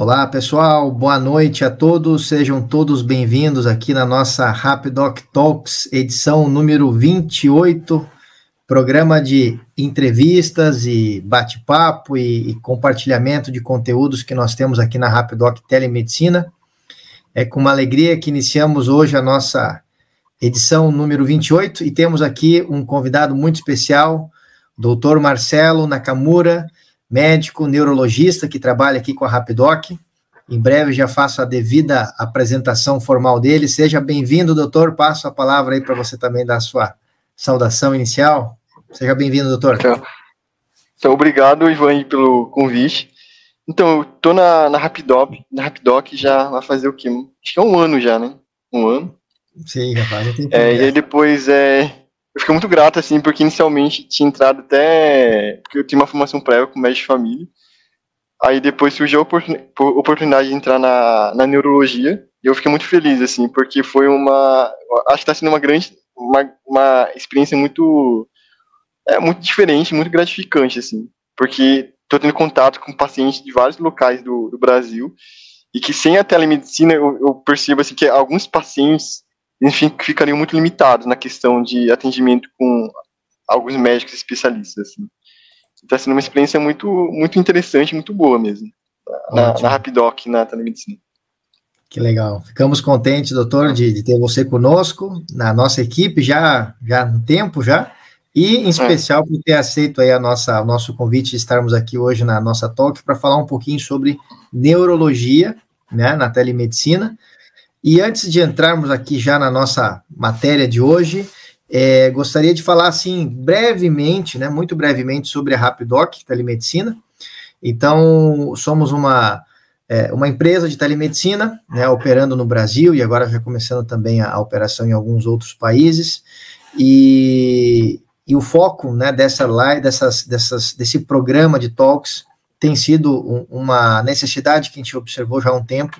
Olá, pessoal. Boa noite a todos. Sejam todos bem-vindos aqui na nossa Rapidoc Talks, edição número 28, programa de entrevistas e bate-papo e, e, compartilhamento de conteúdos que nós temos aqui na Rapidoc Telemedicina. É com uma alegria que iniciamos hoje a nossa edição número 28 e temos aqui um convidado muito especial, doutor Marcelo Nakamura, médico neurologista que trabalha aqui com a Rapidoc. Em breve já faço a devida apresentação formal dele. Seja bem-vindo, doutor. Passo a palavra aí para você também dar a sua saudação inicial. Seja bem-vindo, doutor. Então, então, obrigado, Ivan, pelo convite. Então, eu estou na, na Rapidoc, na Rapidoc já vai fazer o quê? Acho que é um ano já, né? Um ano. Sim, rapaz. É, e aí depois é, eu fiquei muito grato, assim, porque inicialmente tinha entrado até. Porque eu tinha uma formação prévia com médico de família. Aí depois surgiu a oportunidade de entrar na, na neurologia. E eu fiquei muito feliz, assim, porque foi uma. Acho que está sendo uma grande. Uma, uma experiência muito. É, muito diferente, muito gratificante, assim. Porque estou tendo contato com pacientes de vários locais do, do Brasil. E que sem a telemedicina eu, eu percebo assim, que alguns pacientes enfim, ficariam muito limitados na questão de atendimento com alguns médicos especialistas. Assim. Está sendo uma experiência muito, muito interessante, muito boa mesmo, na, na Rapidoc, na telemedicina. Que legal. Ficamos contentes, doutor, de, de, ter você conosco, na nossa equipe, já, já no tempo já, e em é. especial é. por ter aceito aí a nossa, o nosso convite de estarmos aqui hoje na nossa talk para falar um pouquinho sobre neurologia, né, na telemedicina, e antes de entrarmos aqui já na nossa matéria de hoje, é, gostaria de falar assim brevemente, né, muito brevemente sobre a Rapidoc Telemedicina. Então, somos uma, é, uma empresa de telemedicina, né, operando no Brasil e agora já começando também a, a operação em alguns outros países. E, e o foco né, dessa live, dessas, dessas, desse programa de talks tem sido um, uma necessidade que a gente observou já há um tempo,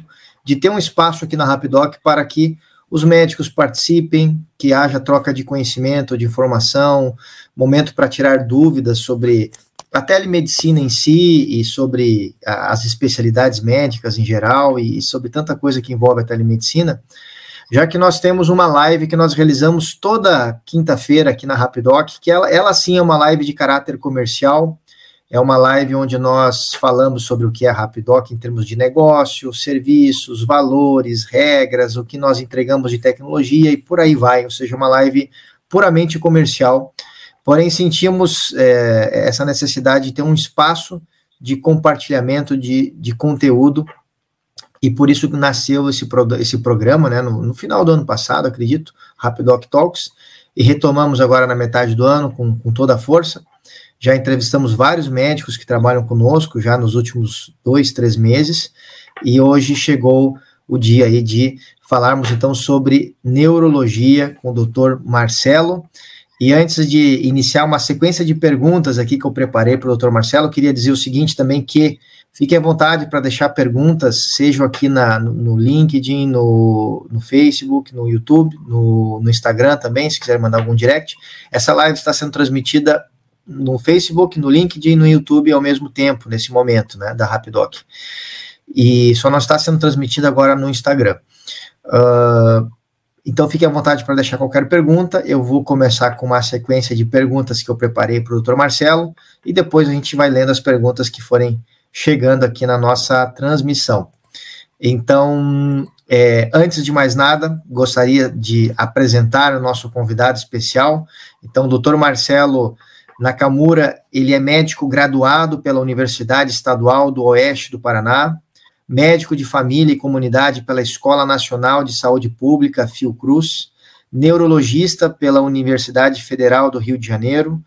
de ter um espaço aqui na Rapidoc para que os médicos participem, que haja troca de conhecimento, de informação, momento para tirar dúvidas sobre a telemedicina em si e sobre as especialidades médicas em geral e sobre tanta coisa que envolve a telemedicina, já que nós temos uma live que nós realizamos toda quinta-feira aqui na Rapidoc, que ela, ela sim é uma live de caráter comercial, é uma live onde nós falamos sobre o que é Rapidoc em termos de negócio, serviços, valores, regras, o que nós entregamos de tecnologia e por aí vai. Ou seja, uma live puramente comercial. Porém, sentimos é, essa necessidade de ter um espaço de compartilhamento de, de conteúdo e por isso nasceu esse, pro, esse programa, né, no, no, final do ano passado, acredito, Rapidoc Talks, e retomamos agora na metade do ano com, com toda a força. Já entrevistamos vários médicos que trabalham conosco já nos últimos dois, três meses, e hoje chegou o dia aí de falarmos então sobre neurologia com o doutor Marcelo. E antes de iniciar uma sequência de perguntas aqui que eu preparei para o doutor Marcelo, queria dizer o seguinte também, que fique à vontade para deixar perguntas, sejam aqui na, no, no LinkedIn, no, no Facebook, no YouTube, no, no Instagram também, se quiser mandar algum direct. Essa live está sendo transmitida no Facebook, no LinkedIn e no YouTube ao mesmo tempo, nesse momento, né, da Rapidoc. E só não está sendo transmitida agora no Instagram. Uh, então fique à vontade para deixar qualquer pergunta. Eu vou começar com uma sequência de perguntas que eu preparei para o doutor Marcelo e depois a gente vai lendo as perguntas que forem chegando aqui na nossa transmissão. Então, é, antes de mais nada, gostaria de apresentar o nosso convidado especial. Então, doutor Marcelo Nakamura, ele é médico graduado pela Universidade Estadual do Oeste do Paraná, médico de família e comunidade pela Escola Nacional de Saúde Pública, Fiocruz, neurologista pela Universidade Federal do Rio de Janeiro,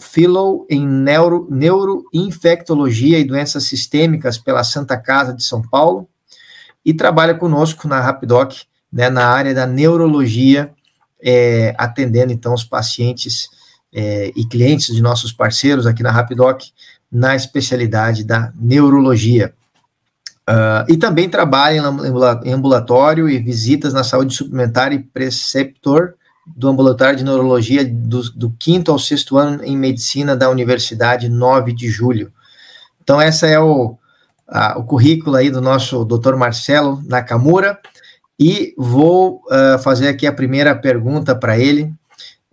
fellow, em neuro, neuroinfectologia e doenças sistêmicas pela Santa Casa de São Paulo, e trabalha conosco na Rapidoc, né, na área da neurologia, é, atendendo então os pacientes é, e clientes de nossos parceiros aqui na Rapidoc na especialidade da neurologia. Uh, e também trabalha em ambulatório e visitas na saúde suplementar e preceptor do ambulatório de neurologia do, do quinto ao sexto ano em medicina da Universidade 9 de Julho. Então, essa é o, uh, o currículo aí do nosso doutor Marcelo Nakamura e vou uh, fazer aqui a primeira pergunta para ele,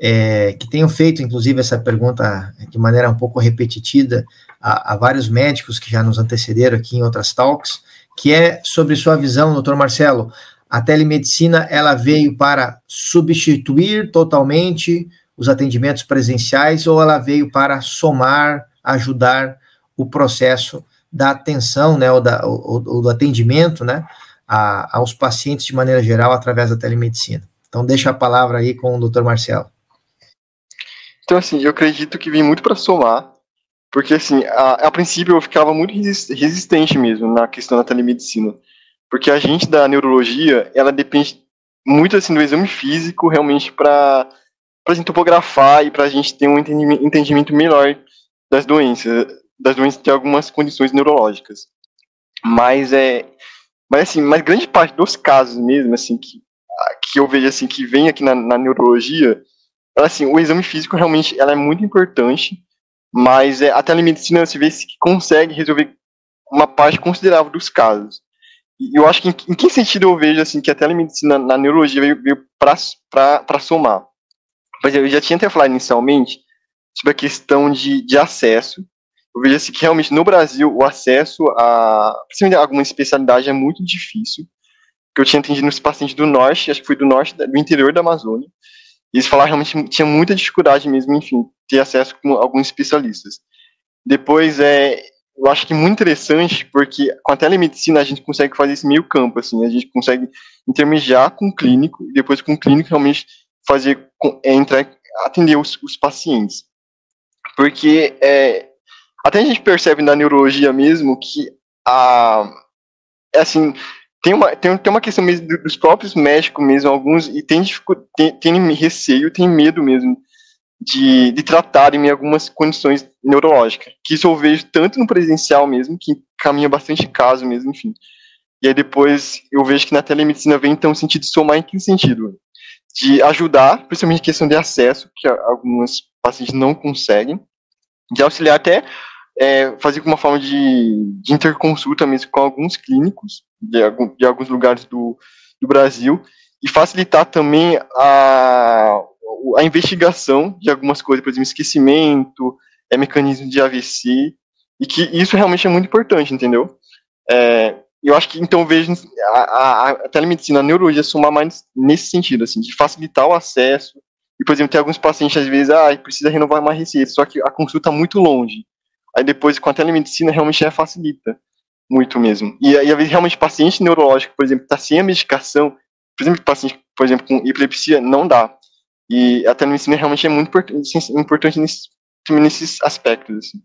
é, que tenho feito, inclusive, essa pergunta de maneira um pouco repetitiva a, a, vários médicos que já nos antecederam aqui em outras talks, que é sobre sua visão, doutor Marcelo. A telemedicina ela veio para substituir totalmente os atendimentos presenciais ou ela veio para somar, ajudar o processo da atenção, né, ou, da, ou, ou do atendimento, né, a, aos pacientes de maneira geral através da telemedicina. Então, deixa a palavra aí com o doutor Marcelo. Então, assim, eu acredito que vem muito para somar, porque, assim, a, a, princípio eu ficava muito resistente mesmo na questão da telemedicina, porque a gente da neurologia, ela depende muito, assim, do exame físico, realmente, para a gente topografar e para a gente ter um entendimento, melhor das doenças, das doenças de algumas condições neurológicas. Mas é, mas assim, mas grande parte dos casos mesmo, assim, que, que eu vejo assim, que vem aqui na, na neurologia, assim, o exame físico realmente ela é muito importante, mas é, a telemedicina você vê que consegue resolver uma parte considerável dos casos. E eu acho que em, em que sentido eu vejo assim que a telemedicina na neurologia veio, veio para somar? Pois eu já tinha até falado inicialmente sobre a questão de, de acesso, eu vejo assim, que realmente no Brasil o acesso a, a alguma especialidade é muito difícil. Que eu tinha atendido nos pacientes do norte, acho que foi do norte, do interior da Amazônia. E eles falaram realmente tinha muita dificuldade mesmo, enfim, ter acesso com alguns especialistas. Depois é, eu acho que muito interessante porque com a telemedicina a gente consegue fazer esse meio campo, assim, a gente consegue intermediar com o clínico e depois com o clínico realmente fazer é, entrar, atender os, os pacientes. Porque é, até a gente percebe na neurologia mesmo que a é assim tem uma tem, tem uma questão mesmo dos próprios médicos mesmo alguns e tem tem, tem receio tem medo mesmo de, de tratarem em algumas condições neurológicas que isso eu vejo tanto no presencial mesmo que caminha bastante caso mesmo enfim. E aí depois eu vejo que na telemedicina vem então o sentido de somar em que sentido? De ajudar principalmente em questão de acesso que algumas pacientes não conseguem de auxiliar até é, fazer uma forma de, de, interconsulta mesmo com alguns clínicos de, algum, de alguns lugares do, do, Brasil e facilitar também a, a investigação de algumas coisas, por exemplo, esquecimento, é, mecanismo de AVC, e que isso realmente é muito importante, entendeu? É, eu acho que, então, vejo a, a, a telemedicina, a neurologia somar mais nesse sentido, assim, de facilitar o acesso, e, por exemplo, tem alguns pacientes, às vezes, ah, precisa renovar uma receita, só que a consulta está muito longe. Aí depois, com a telemedicina, realmente já facilita muito mesmo. E, vezes, realmente, paciente neurológico, por exemplo, está sem a medicação, por exemplo, paciente, por exemplo, com epilepsia, não dá. E a telemedicina realmente é muito importante, importante nesse, nesses aspectos. Assim.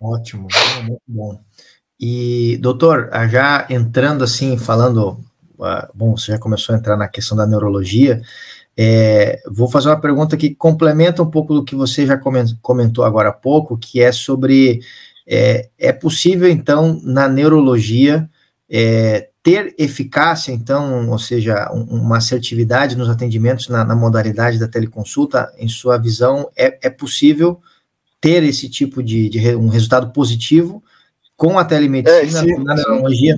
Ótimo, muito bom. E, doutor, já entrando assim, falando, ah, bom, você já começou a entrar na questão da neurologia, é, vou fazer uma pergunta que complementa um pouco do que você já comentou agora há pouco, que é sobre é, é possível então na neurologia é, ter eficácia, então, ou seja, um, uma assertividade nos atendimentos na, na, modalidade da teleconsulta, em sua visão, é, é possível ter esse tipo de, de, um resultado positivo com a telemedicina é, sim, na neurologia?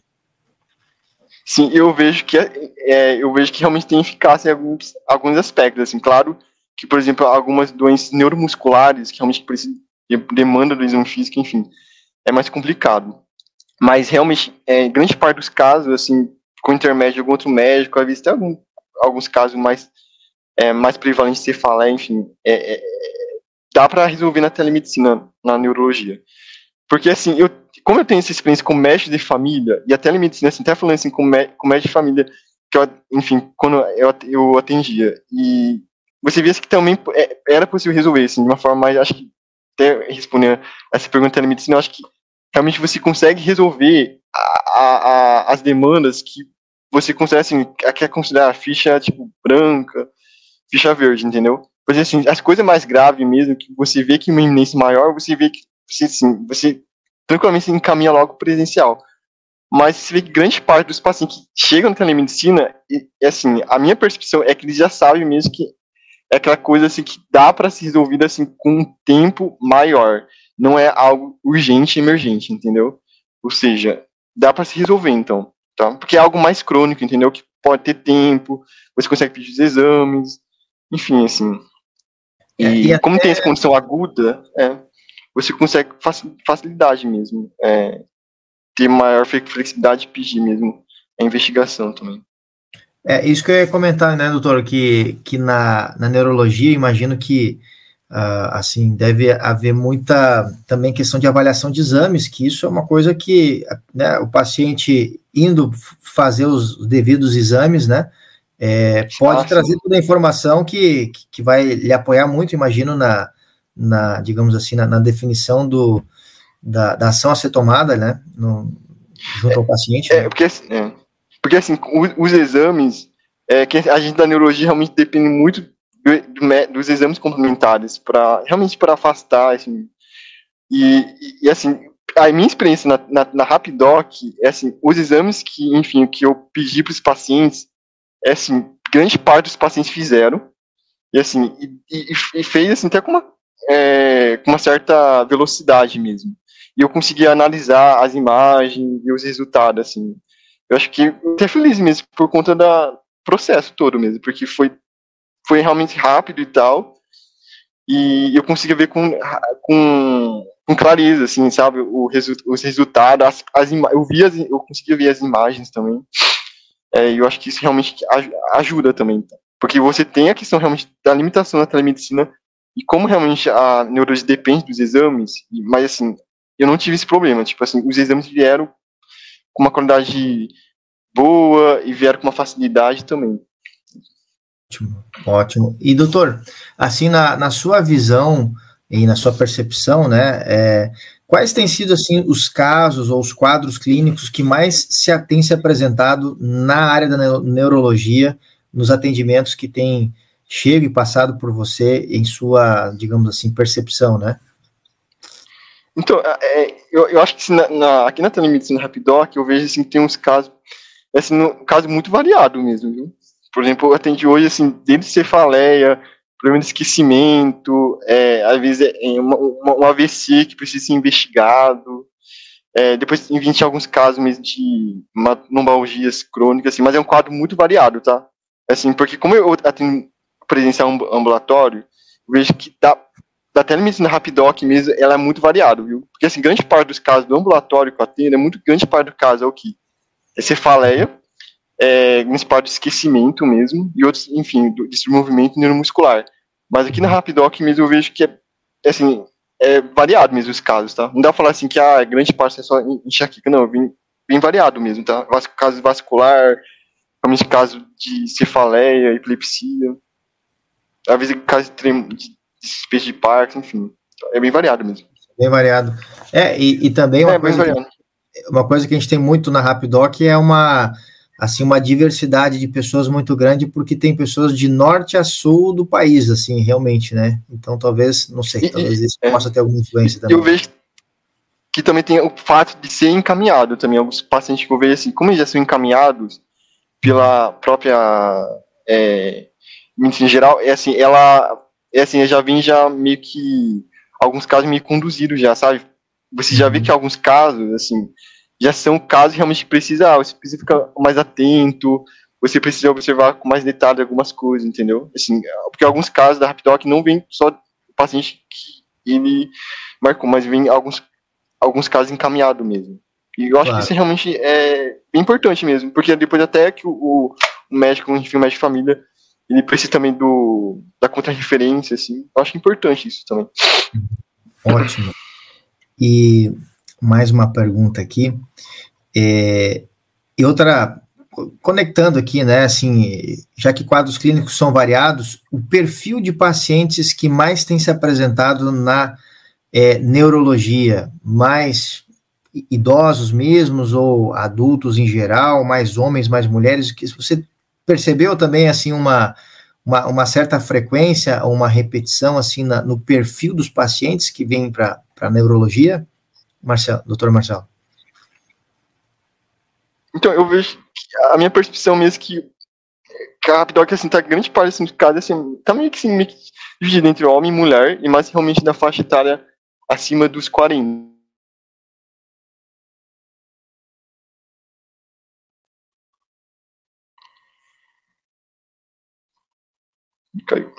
Sim, eu vejo que é, é, eu vejo que realmente tem eficácia em alguns, alguns aspectos, assim, claro que, por exemplo, algumas doenças neuromusculares que realmente precisam de demanda do exame físico, enfim, é mais complicado. Mas realmente, é, grande parte dos casos, assim, com intermédio de algum outro médico, às vezes tem algum, alguns casos mais, é, mais prevalentes de cefaleia, enfim, é, é, dá para resolver na telemedicina, na neurologia. Porque, assim, eu como eu tenho essa experiência com médico de família, e a telemedicina, assim, até falando assim, com, com de família, que eu, enfim, quando eu, eu atendia, e você via que também é, era possível resolver, assim, de uma forma mais, acho que, até responder essa pergunta da telemedicina, eu acho que realmente você consegue resolver a, a, a, as demandas que você considera, assim, quer considerar ficha, tipo, branca, ficha verde, entendeu? Pois assim, as coisas mais graves mesmo, que você vê que uma iminência maior, você vê que, você, assim, você tranquilamente encaminha logo presencial. Mas você vê que grande parte dos pacientes que chegam na telemedicina, e, e assim, a minha percepção é que eles já sabem mesmo que é aquela coisa assim que dá para ser resolvida assim com um tempo maior. Não é algo urgente, emergente, entendeu? Ou seja, dá para se resolver, então, tá? Porque é algo mais crônico, entendeu? Que pode ter tempo, você consegue pedir os exames, enfim, assim. E, é, e como tem essa condição aguda, é, você consegue facilidade mesmo, é, ter maior flexibilidade de pedir mesmo a investigação também. É isso que eu ia comentar, né, doutor, que, que na, na neurologia, imagino que, uh, assim, deve haver muita, também questão de avaliação de exames, que isso é uma coisa que, né, o paciente indo fazer os devidos exames, né, é, pode ah, trazer toda a informação que, que vai lhe apoiar muito, imagino, na, na digamos assim, na, na definição do, da, da, ação a ser tomada, né, no, junto ao paciente. É, né? porque, é, porque assim, os, os exames, é, que a gente da neurologia realmente depende muito do, do, dos exames complementares, para realmente para afastar, assim, e, e, assim, a minha experiência na, na, na Rapidoc é assim, os exames que, enfim, que eu pedi para os pacientes, é assim, grande parte dos pacientes fizeram, e assim, e, e fez assim, até com uma, é, com uma certa velocidade mesmo. E eu consegui analisar as imagens e os resultados, assim. Eu acho que até feliz mesmo por conta do processo todo mesmo, porque foi, foi realmente rápido e tal, e eu consegui ver com, com, com clareza, assim, sabe, o resu os resultados, as, as eu vi as, eu consegui ver as imagens também, é, eu acho que isso realmente ajuda também, porque você tem a questão realmente da limitação da telemedicina e como realmente a neurologia depende dos exames, mas assim, eu não tive esse problema, tipo assim, os exames vieram com uma qualidade boa e vieram com uma facilidade também. Ótimo, ótimo. E doutor, assim, na, na sua visão e na sua percepção, né, é, Quais têm sido assim os casos ou os quadros clínicos que mais se têm se apresentado na área da neurologia, nos atendimentos que têm chego e passado por você em sua, digamos assim, percepção, né? Então, é, é eu, eu acho que na, na, aqui na telemedicina Rapidoc eu vejo assim que tem uns casos, assim, um caso muito variado mesmo, viu? Por exemplo, eu atendi hoje assim, desde cefaleia, problema de esquecimento, é, às vezes é uma, uma, um AVC que precisa ser investigado, é, depois em alguns casos mesmo de lombalgias crônicas, assim, mas é um quadro muito variado, tá? Assim, porque como eu atendo presencial ambulatório, vejo que da, da telemedicina Rapidoc mesmo, ela é muito variada, viu? Porque, assim, grande parte dos casos do ambulatório que eu atendo, é muito grande parte do caso é o que? É cefaleia, é, parte de esquecimento mesmo, e outros, enfim, do, movimento neuromuscular. Mas aqui na Rapidoc mesmo eu vejo que é, é, assim, é variado mesmo os casos, tá? Não dá pra falar assim que a ah, grande parte é só enxaqueca, não, bem, bem variado mesmo, tá? Vas caso vascular, realmente caso de cefaleia, epilepsia, às vezes caso de, de espécie de Parkinson, enfim, é bem variado mesmo. Bem variado. É, e, e também uma, é, coisa que, uma coisa que a gente tem muito na Rapidoc é uma assim uma diversidade de pessoas muito grande porque tem pessoas de norte a sul do país assim realmente né? Então talvez não sei talvez isso é, possa ter alguma influência também. eu vejo que também tem o fato de ser encaminhado também. Alguns pacientes que eu vejo assim como eles já são encaminhados pela própria é, em geral é assim ela é assim eu já vim já meio que alguns casos me conduziram já sabe você já vê uhum. que alguns casos assim já são casos realmente que precisa, ah, você precisa ficar mais atento, você precisa observar com mais detalhe algumas coisas, entendeu? Assim, porque alguns casos da Rapidoc não vem só o paciente que ele marcou, mas vem alguns, alguns casos encaminhados mesmo. E eu acho claro. que isso realmente é importante mesmo, porque depois até que o, o médico, enfim, o médico de família, ele precisa também do, da contra-referência, assim, eu acho importante isso também. Ótimo. E mais uma pergunta aqui. É, e outra, conectando aqui, né, assim, já que quadros clínicos são variados, o perfil de pacientes que mais tem se apresentado na é, neurologia, mais idosos mesmos ou adultos em geral, mais homens, mais mulheres, que você percebeu também, assim, uma, uma, uma certa frequência, uma repetição, assim, na, no perfil dos pacientes que vêm para a neurologia? Marcelo, doutor Marcelo? Então, eu vejo a minha percepção mesmo que, a assim, tá grande parte assim, do caso, assim, tá meio que, assim, meio dividido entre homem e mulher, e mais realmente na faixa etária acima dos 40. Caiu.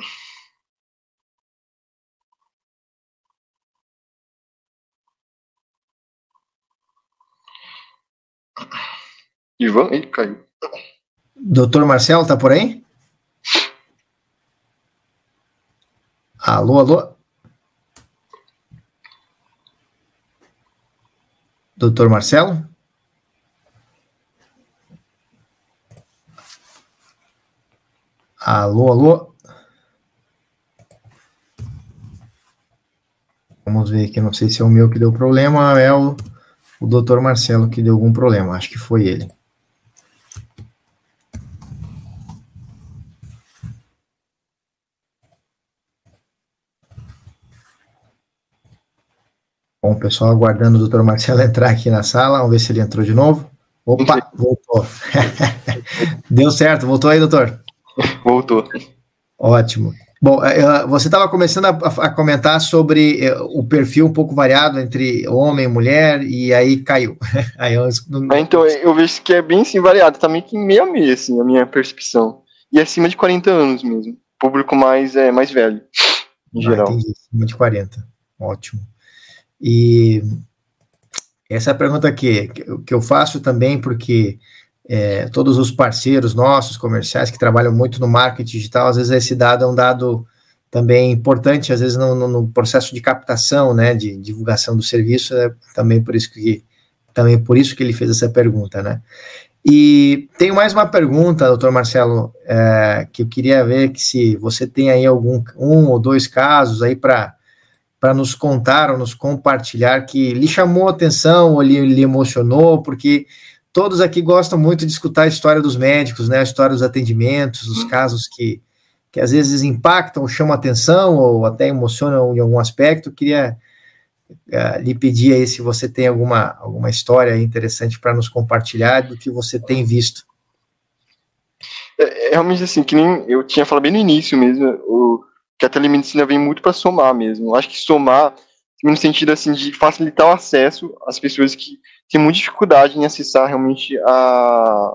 Ivan, ele caiu. Doutor Marcelo, tá por aí? Alô, alô? Doutor Marcelo? Alô, alô? Vamos ver aqui, não sei se é o meu que deu problema ou é o, o doutor Marcelo que deu algum problema, acho que foi ele. Bom, pessoal, aguardando o doutor Marcelo entrar aqui na sala, vamos ver se ele entrou de novo. Opa, voltou. Deu certo, voltou aí, doutor? Voltou. Ótimo. Bom, é, é, você estava começando a, a, comentar sobre é, o perfil um pouco variado entre homem e mulher, e aí caiu. aí eu, não... Então, eu vejo que é bem assim, variado, também que meio a meio, assim, a minha percepção. E acima de 40 anos mesmo. Público mais, é, mais velho, em ah, geral. Entendi, acima de 40. Ótimo. E essa é a pergunta que, que eu faço também, porque é, todos os parceiros nossos, comerciais, que trabalham muito no marketing digital, às vezes esse dado é um dado também importante, às vezes no, no processo de captação, né, de divulgação do serviço, é também por isso que também por isso que ele fez essa pergunta, né? E tenho mais uma pergunta, doutor Marcelo, é, que eu queria ver que se você tem aí algum um ou dois casos aí para para nos contar ou nos compartilhar que lhe chamou a atenção ou lhe, lhe, emocionou, porque todos aqui gostam muito de escutar a história dos médicos, né, a história dos atendimentos, os casos que, que às vezes impactam, chamam atenção ou até emocionam em algum aspecto. Eu queria uh, lhe pedir aí se você tem alguma, alguma história interessante para nos compartilhar do que você tem visto. É, é, realmente assim, que nem eu tinha falado bem no início mesmo, o que a telemedicina vem muito para somar mesmo. Eu acho que somar no sentido assim de facilitar o acesso às pessoas que têm muita dificuldade em acessar realmente a,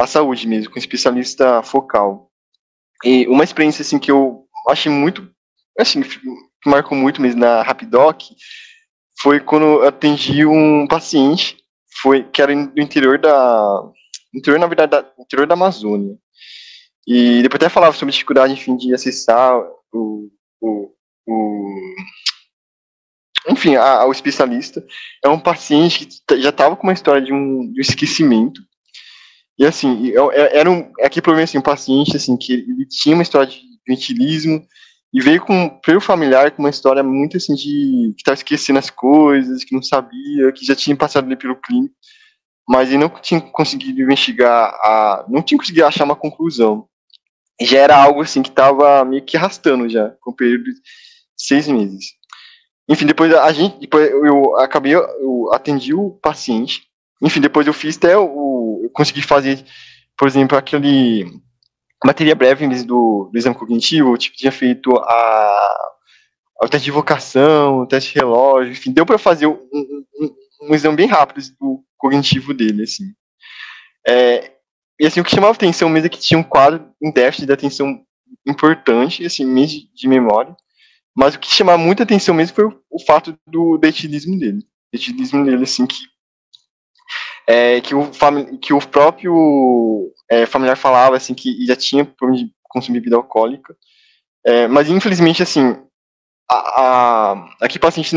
a saúde mesmo, com especialista focal. E uma experiência assim que eu achei muito, assim, que marcou muito mesmo na Rapidoc, foi quando eu atendi um paciente, foi que era do interior da interior na verdade da, interior da Amazônia. E depois até falava sobre dificuldade, enfim, de acessar o, o, o enfim, a, o especialista. É um paciente que já estava com uma história de um, de um esquecimento. E assim, era um, aqui pelo menos assim, um paciente assim, que ele tinha uma história de ventilismo e veio com pelo familiar com uma história muito assim de que estava esquecendo as coisas, que não sabia, que já tinha passado ali pelo clínico, mas ele não tinha conseguido investigar, a, não tinha conseguido achar uma conclusão já era algo assim que estava meio que arrastando já, com o período de seis meses. Enfim, depois a gente, depois eu acabei, eu atendi o paciente. Enfim, depois eu fiz até o, eu consegui fazer, por exemplo, aquele bateria breve do, do exame cognitivo, tipo, tinha feito a, o teste de vocação, o teste de relógio, enfim, deu para fazer um, um, um, exame bem rápido do cognitivo dele, assim. É, e assim, o que chamava atenção mesmo é que tinha um quadro, um déficit de atenção importante, assim, de memória. Mas o que chamava muita atenção mesmo foi o, fato do detilismo dele. O dele, assim, que, é, que, o, que o próprio é, familiar falava, assim, que já tinha problema de consumir bebida alcoólica. É, mas, infelizmente, assim, a, a, aqui paciente,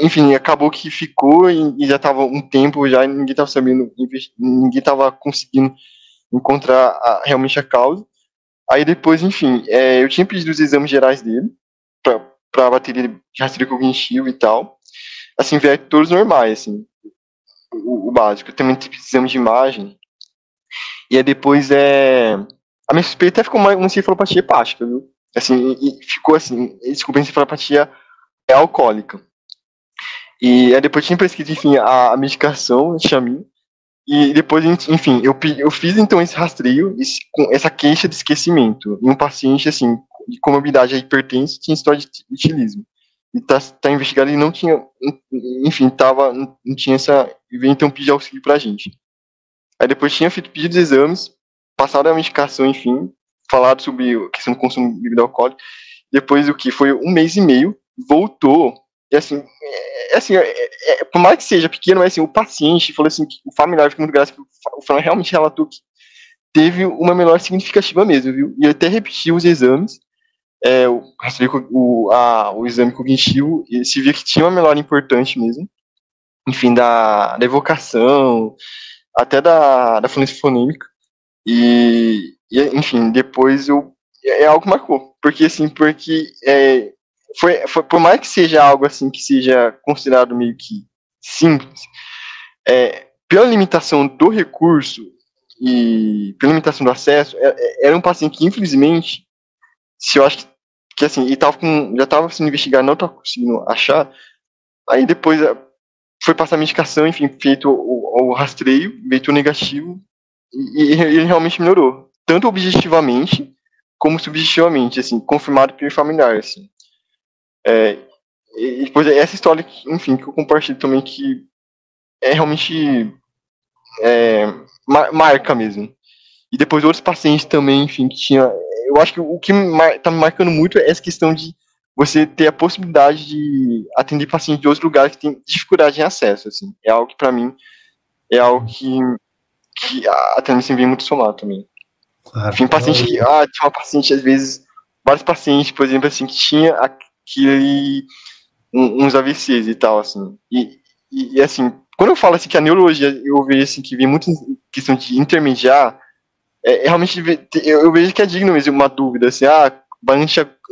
enfim, acabou que ficou e, e já estava um tempo já e ninguém estava sabendo, ninguém estava conseguindo encontrar a, realmente a causa. Aí depois, enfim, é, eu tinha pedido os exames gerais dele, para bateria de rastreio cognitivo e tal. Assim, todos normais, assim, o, o básico. Também tive exame de imagem. E aí depois, é... A minha suspeita ficou uma, uma encefalopatia hepática, viu? Assim, e, ficou assim, desculpa, encefalopatia é alcoólica. E aí depois tinha prescrito, enfim, a, a medicação, chamin, e depois, enfim, eu, eu fiz então esse rastreio, esse, com essa queixa de esquecimento, em um paciente, assim, de comorbidade à hipertensa, tinha história de etilismo. E tá, tá investigado e não tinha, enfim, tava, não tinha essa, veio então pedir auxílio pra gente. Aí depois tinha feito pedido de exames, passado a medicação, enfim, falado sobre a questão do consumo de bebida alcoólica. Depois do que foi um mês e meio, voltou. E assim, é, é assim, é, é, por mais que seja pequeno, mas assim, o paciente falou assim, o familiar fica muito grato, o familiar realmente relatou que teve uma menor significativa mesmo, viu? E até repetiu os exames, é, o, o, a, o exame cognitivo, e se via que tinha uma melhora importante mesmo, enfim, da, da evocação, até da, da fluência fonêmica, e, e, enfim, depois eu, é algo que marcou, porque assim, porque é, foi, foi, por mais que seja algo assim, que seja considerado meio que simples, é, pela limitação do recurso e pela limitação do acesso, é, é, era um paciente que, infelizmente, se eu acho que, que assim, e tava com, já estava sendo investigado, não estava conseguindo achar, aí depois é, foi passar a medicação, enfim, feito o, o rastreio, veio tudo negativo, e, e, ele realmente melhorou, tanto objetivamente como subjetivamente, assim, confirmado pelo familiar, assim. É, e depois essa história, que, enfim, que eu compartilho também, que é realmente é, marca mesmo. E depois outros pacientes também, enfim, que tinha. Eu acho que o que está me marcando muito é essa questão de você ter a possibilidade de atender pacientes de outros lugares que têm dificuldade em acesso, assim. É algo que, para mim, é algo que, que a telemedicina vem muito somar também. Claro, Enfim, paciente que, ah, tinha uma paciente, às vezes, vários pacientes, por exemplo, assim, que tinha aquele, uns AVCs e tal, assim. E, e, e assim, quando eu falo assim que a neurologia, eu vejo assim que vem muito questão de intermediar, é, é realmente eu, eu, vejo que é digno mesmo uma dúvida, assim, ah, vai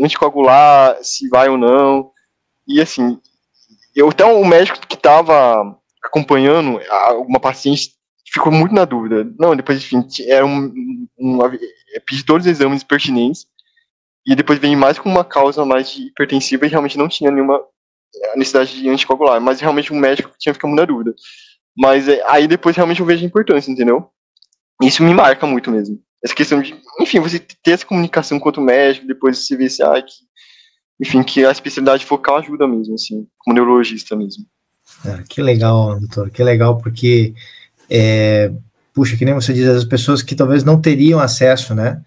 anticoagular, se vai ou não. E assim, eu até o médico que estava acompanhando alguma paciente ficou muito na dúvida. Não, depois, enfim, era um, um, um pedi todos os exames pertinentes e depois veio mais com uma causa mais de hipertensiva e realmente não tinha nenhuma necessidade de anticoagular, mas realmente o médico tinha ficado na dúvida. Mas é, aí depois realmente eu vejo a importância, entendeu? Isso me marca muito mesmo. Essa questão de, enfim, você ter essa comunicação com o médico, depois você vê se, ah, que, enfim, que a especialidade focal ajuda mesmo, assim, como neurologista mesmo. É, que legal, doutor, que legal, porque, é, puxa, que nem você diz, as pessoas que talvez não teriam acesso, né?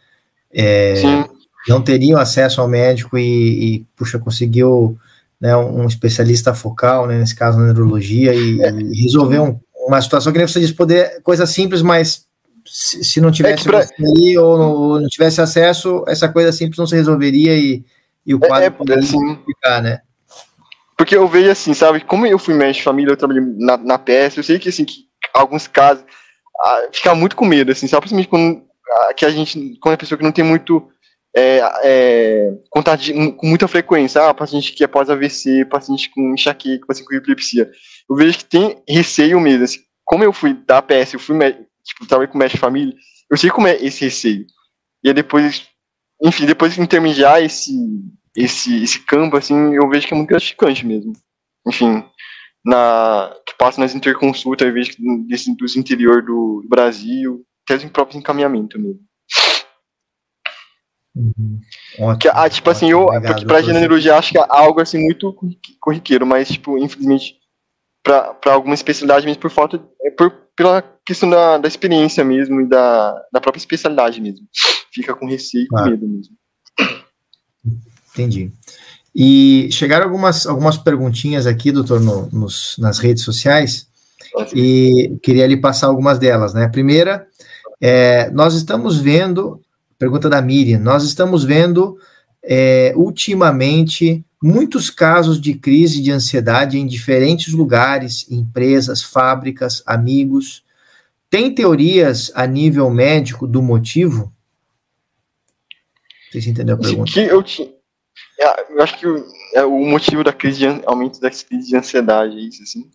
É, Sim. Não teriam acesso ao médico e, e puxa, conseguiu né, um especialista focal, né, nesse caso na neurologia, e, é. e resolver um, uma situação que nem você diz, poder, coisa simples, mas se, se não tivesse é pra... ali, ou, ou, não tivesse acesso, essa coisa simples não se resolveria e, e o quadro é, é poderia assim, ficar, né? Porque eu vejo assim, sabe, como eu fui médico de família, eu trabalhei na, na PS, eu sei que assim, que alguns casos, ah, fica muito com medo, assim, sabe, principalmente quando ah, que a gente, quando é pessoa que não tem muito é, é, contato de, com muita frequência. Ah, paciente que é pós-AVC, paciente com enxaqueca, paciente com epilepsia. Eu vejo que tem receio mesmo. Assim, como eu fui da APS, eu fui tipo, trabalhei com de família, eu sei como é esse receio. E aí depois, enfim, depois de intermediar esse, esse, esse campo, assim, eu vejo que é muito gratificante mesmo. Enfim, na, que passa nas interconsultas, eu vejo que desse, dos interior do, Brasil, até os próprios encaminhamento mesmo. Uhum. Ótimo, que, ah, tipo assim, ótimo, assim, eu, obrigado, porque pra genealogia acho que é algo assim muito corriqueiro, mas, tipo, infelizmente, pra alguma especialidade mesmo, por falta, é por, pela questão da, da experiência mesmo e da, da própria especialidade mesmo. Fica com receio e claro. medo mesmo. Entendi. E chegaram algumas, algumas perguntinhas aqui, doutor, no, nos, nas redes sociais, e queria lhe passar algumas delas, né? A primeira, é, nós estamos vendo Pergunta da Miriam. Nós estamos vendo é, ultimamente muitos casos de crise de ansiedade em diferentes lugares, empresas, fábricas, amigos. Tem teorias a nível médico do motivo? Você entendeu a pergunta? Eu, é, eu acho que o, é o motivo da crise de aumento da crise de ansiedade, é isso, assim.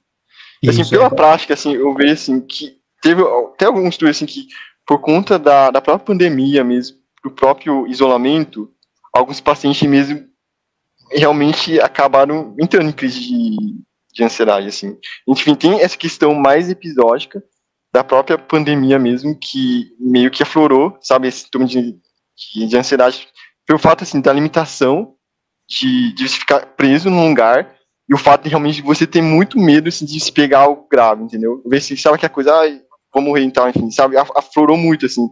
Isso, assim, pela é. prática, assim, eu vejo assim que teve até alguns estudos assim que por conta da, da própria pandemia mesmo, do próprio isolamento, alguns pacientes mesmo realmente acabaram entrando em crise de, de ansiedade, assim. Enfim, tem essa questão mais episódica da própria pandemia mesmo, que meio que aflorou, sabe, esse sintoma de, de, de ansiedade, pelo fato, assim, da limitação de, de você ficar preso num lugar e o fato de realmente você ter muito medo assim, de se pegar algo grave, entendeu? Ver se sabe que a coisa, ai, vou morrer e tal, enfim, sabe? Aflorou muito, assim.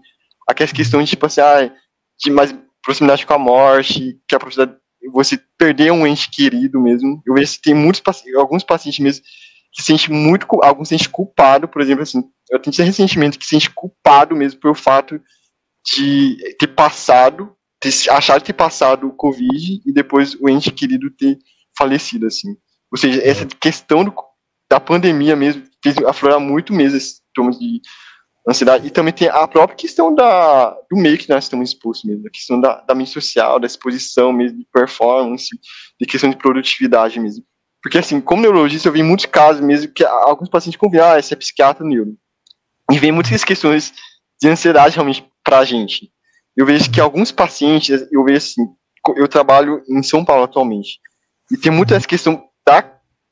Aquela questão de, tipo assim, ai, de mais proximidade com a morte, que a proximidade você perder um ente querido mesmo. Eu vejo que tem muitos alguns pacientes mesmo que se sente muito, alguns se sente culpado, por exemplo, assim, eu tenho esse ressentimento que se sente culpado mesmo pelo fato de ter passado, ter, achar ter passado o Covid e depois o ente querido ter falecido, assim. Ou seja, essa questão do, da pandemia mesmo fez aflorar muito mesmo esse sintoma de ansiedade. E também tem a própria questão da, do meio que nós estamos expostos mesmo, a questão da, da mente social, da exposição mesmo, de performance, de questão de produtividade mesmo. Porque, assim, como neurologista, eu vi muitos casos mesmo que alguns pacientes convidam, ah, esse é psiquiatra neuro. E vem muitas questões de ansiedade realmente pra gente. Eu vejo que alguns pacientes, eu vejo assim, eu trabalho em São Paulo atualmente, e tem muita essa questão da,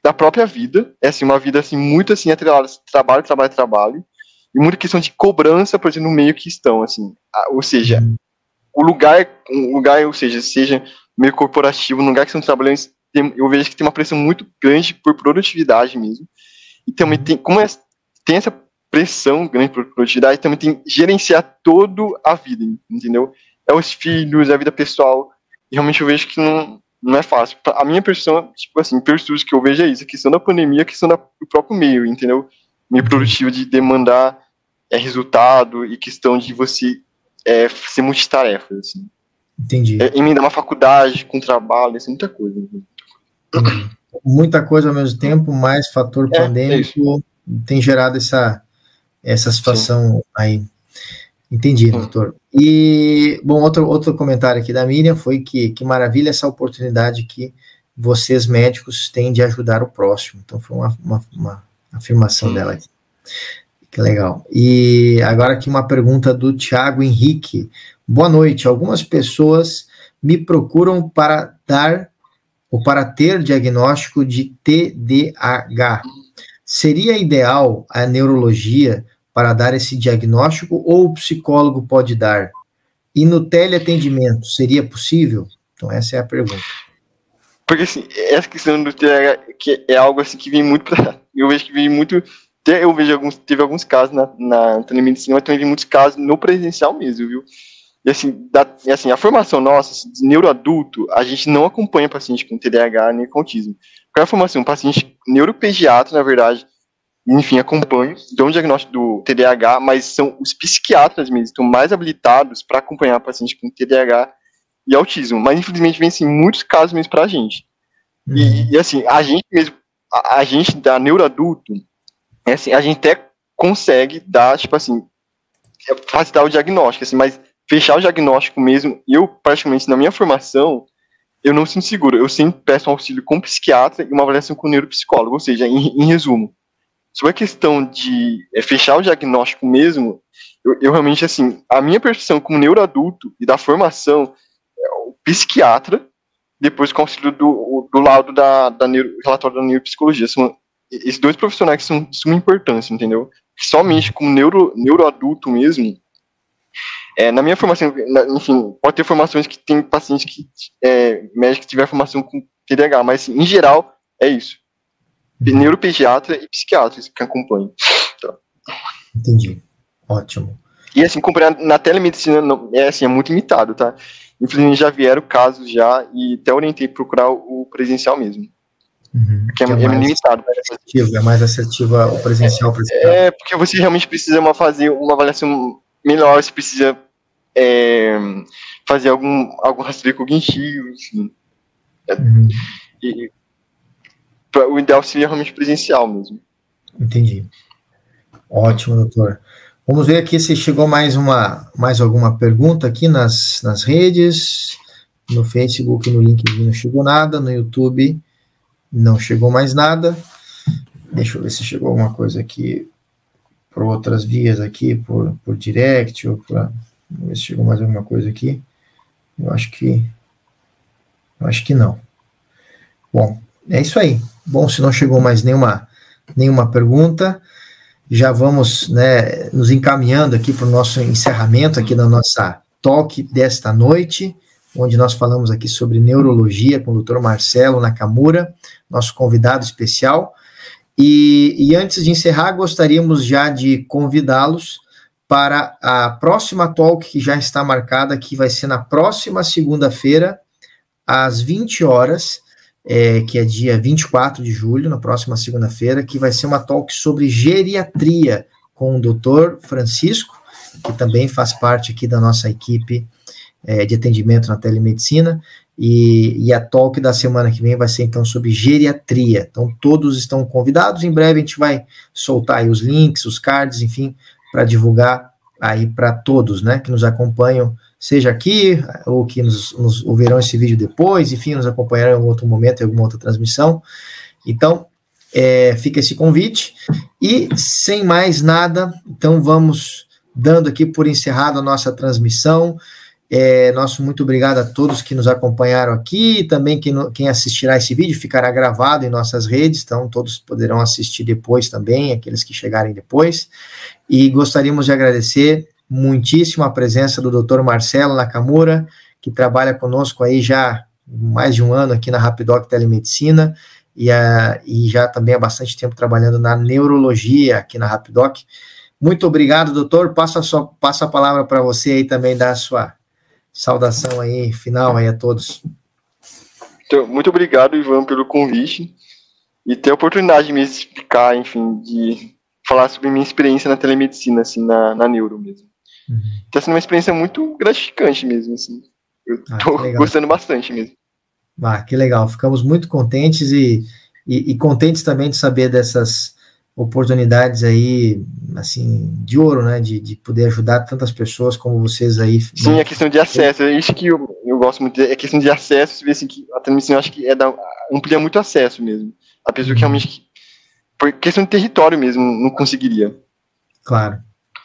da própria vida, é assim, uma vida assim, muito assim, atrelada, trabalho, trabalho, trabalho, e muita questão de cobrança, por exemplo, no meio que estão, assim, ou seja, o lugar, um lugar, ou seja, seja meio corporativo, no lugar que estão trabalhando, eu vejo que tem uma pressão muito grande por produtividade mesmo, e também tem, como é, tem essa pressão grande por produtividade, também tem que gerenciar toda a vida, entendeu? É os filhos, é a vida pessoal, e realmente eu vejo que não, não é fácil. A minha percepção, tipo assim, estudo que eu vejo é isso, a questão da pandemia, a questão do próprio meio, entendeu? Meio produtivo de demandar é, resultado e questão de você é, ser multitarefa, assim. Entendi. É, emendar uma faculdade com trabalho, assim, muita coisa. Uhum. Muita coisa ao mesmo tempo, mais fator é, pandêmico tem gerado essa, essa situação Sim. aí. Entendi, Sim. doutor. E, bom, outro, outro comentário aqui da Miriam foi que, que maravilha essa oportunidade que vocês médicos têm de ajudar o próximo. Então, foi uma, uma, uma afirmação Sim. dela aqui. Que legal. E agora aqui uma pergunta do Tiago Henrique. Boa noite. Algumas pessoas me procuram para dar ou para ter diagnóstico de TDAH. Seria ideal a neurologia para dar esse diagnóstico ou o psicólogo pode dar? E no teleatendimento, seria possível? Então, essa é a pergunta. Porque, assim, essa questão do TDAH que é algo assim que vem muito pra, Eu vejo que vem muito. Eu vejo alguns. Teve alguns casos na, na telemedicina, mas também vi muitos casos no presencial mesmo, viu? E assim, da, e assim, a formação nossa assim, de neuroadulto, a gente não acompanha paciente com TDAH nem com autismo. Qual é a formação? Um paciente neuropediatra, na verdade, enfim, acompanho, dão um diagnóstico do TDAH, mas são os psiquiatras mesmo, estão mais habilitados para acompanhar pacientes com TDAH e autismo. Mas, infelizmente, vem, assim, muitos casos mesmo para a gente. Uhum. E, e, assim, a gente mesmo, a, a, gente da neuroadulto, é assim, a gente até consegue dar, tipo assim, facilitar o diagnóstico, assim, mas fechar o diagnóstico mesmo, eu, praticamente, na minha formação, eu não sinto seguro. Eu sempre peço um auxílio com psiquiatra e uma avaliação com neuropsicólogo, ou seja, em, em resumo, Sobre a questão de é, fechar o diagnóstico mesmo, eu, eu, realmente, assim, a minha percepção como neuroadulto e da formação é o psiquiatra, depois com o auxílio do, do lado da, da neuro, relatório da neuropsicologia. São, esses dois profissionais que são de suma importância, entendeu? Somente como neuro, neuroadulto mesmo, é, na minha formação, na, enfim, pode ter formações que tem pacientes que, é, médicos que tiver formação com TDAH, mas assim, em geral, é isso neuropediatra e psiquiatra que acompanham. Então. Entendi. Ótimo. E assim, acompanhar na telemedicina não, é assim, é muito limitado, tá? Infelizmente já vieram casos já e até orientei procurar o presencial mesmo. Uhum, que é, é, é mais limitado. Né? Assertivo, é mais assertiva o presencial. É, é, porque você realmente precisa uma, fazer uma avaliação melhor, você precisa é, fazer algum, algum rastreio cognitivo, enfim. Uhum. E, o ideal seria realmente presencial mesmo. Entendi. Ótimo, doutor. Vamos ver aqui se chegou mais uma mais alguma pergunta aqui nas, nas redes. No Facebook, no LinkedIn não chegou nada. No YouTube não chegou mais nada. Deixa eu ver se chegou alguma coisa aqui por outras vias aqui, por, por direct ou por. Vamos ver se chegou mais alguma coisa aqui. Eu acho que. Eu acho que não. Bom, é isso aí. Bom, se não chegou mais nenhuma, nenhuma pergunta, já vamos né, nos encaminhando aqui para o nosso encerramento aqui da nossa talk desta noite, onde nós falamos aqui sobre neurologia com o Dr. Marcelo Nakamura, nosso convidado especial. E, e antes de encerrar, gostaríamos já de convidá-los para a próxima talk que já está marcada, que vai ser na próxima segunda-feira, às 20 horas, é, que é dia 24 de julho, na próxima segunda-feira, que vai ser uma talk sobre geriatria com o doutor Francisco, que também faz parte aqui da nossa equipe é, de atendimento na telemedicina. E, e, a talk da semana que vem vai ser então sobre geriatria. Então todos estão convidados. Em breve a gente vai soltar os links, os cards, enfim, para divulgar aí para todos, né, que nos acompanham, seja aqui ou que nos, nos ouvirão esse vídeo depois, enfim, nos acompanharão em outro momento, em alguma outra transmissão. Então, é, fica esse convite. E sem mais nada, então vamos dando aqui por encerrado a nossa transmissão. É, nosso muito obrigado a todos que nos acompanharam aqui, também quem, quem assistirá esse vídeo ficará gravado em nossas redes, então todos poderão assistir depois também, aqueles que chegarem depois. E gostaríamos de agradecer muitíssimo a presença do Dr. Marcelo Nakamura, que trabalha conosco aí já mais de um ano aqui na Rapidoc Telemedicina e, a, e já também há bastante tempo trabalhando na neurologia aqui na Rapidoc. Muito obrigado, doutor. Passo a, sua, a palavra para você aí também dar a sua saudação aí final aí a todos. Então, muito obrigado, Ivan, pelo convite e ter a oportunidade de me explicar, enfim, de falar sobre minha experiência na telemedicina, assim, na, na neuro mesmo. Uhum. Tá sendo uma experiência muito gratificante mesmo, assim. Eu ah, tô gostando bastante mesmo. Ah, que legal. Ficamos muito contentes e, e, e contentes também de saber dessas oportunidades aí, assim, de ouro, né, de, de poder ajudar tantas pessoas como vocês aí. Sim, a é questão de acesso, é isso que eu, eu gosto muito, é questão de acesso, você vê assim, que a transmissão eu acho que é da, amplia muito acesso mesmo, a pessoa que realmente, por questão de território mesmo, não conseguiria. Claro,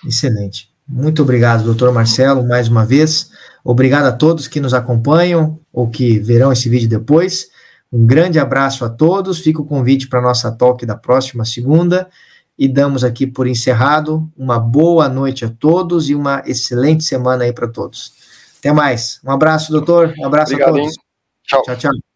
excelente. Muito obrigado, doutor Marcelo, mais uma vez. Obrigado a todos que nos acompanham ou que verão esse vídeo depois. Um grande abraço a todos. Fica o convite para a nossa talk da próxima segunda. E damos aqui por encerrado. Uma boa noite a todos e uma excelente semana aí para todos. Até mais. Um abraço, doutor. Um abraço Obrigado, a todos. Tchau, tchau. tchau.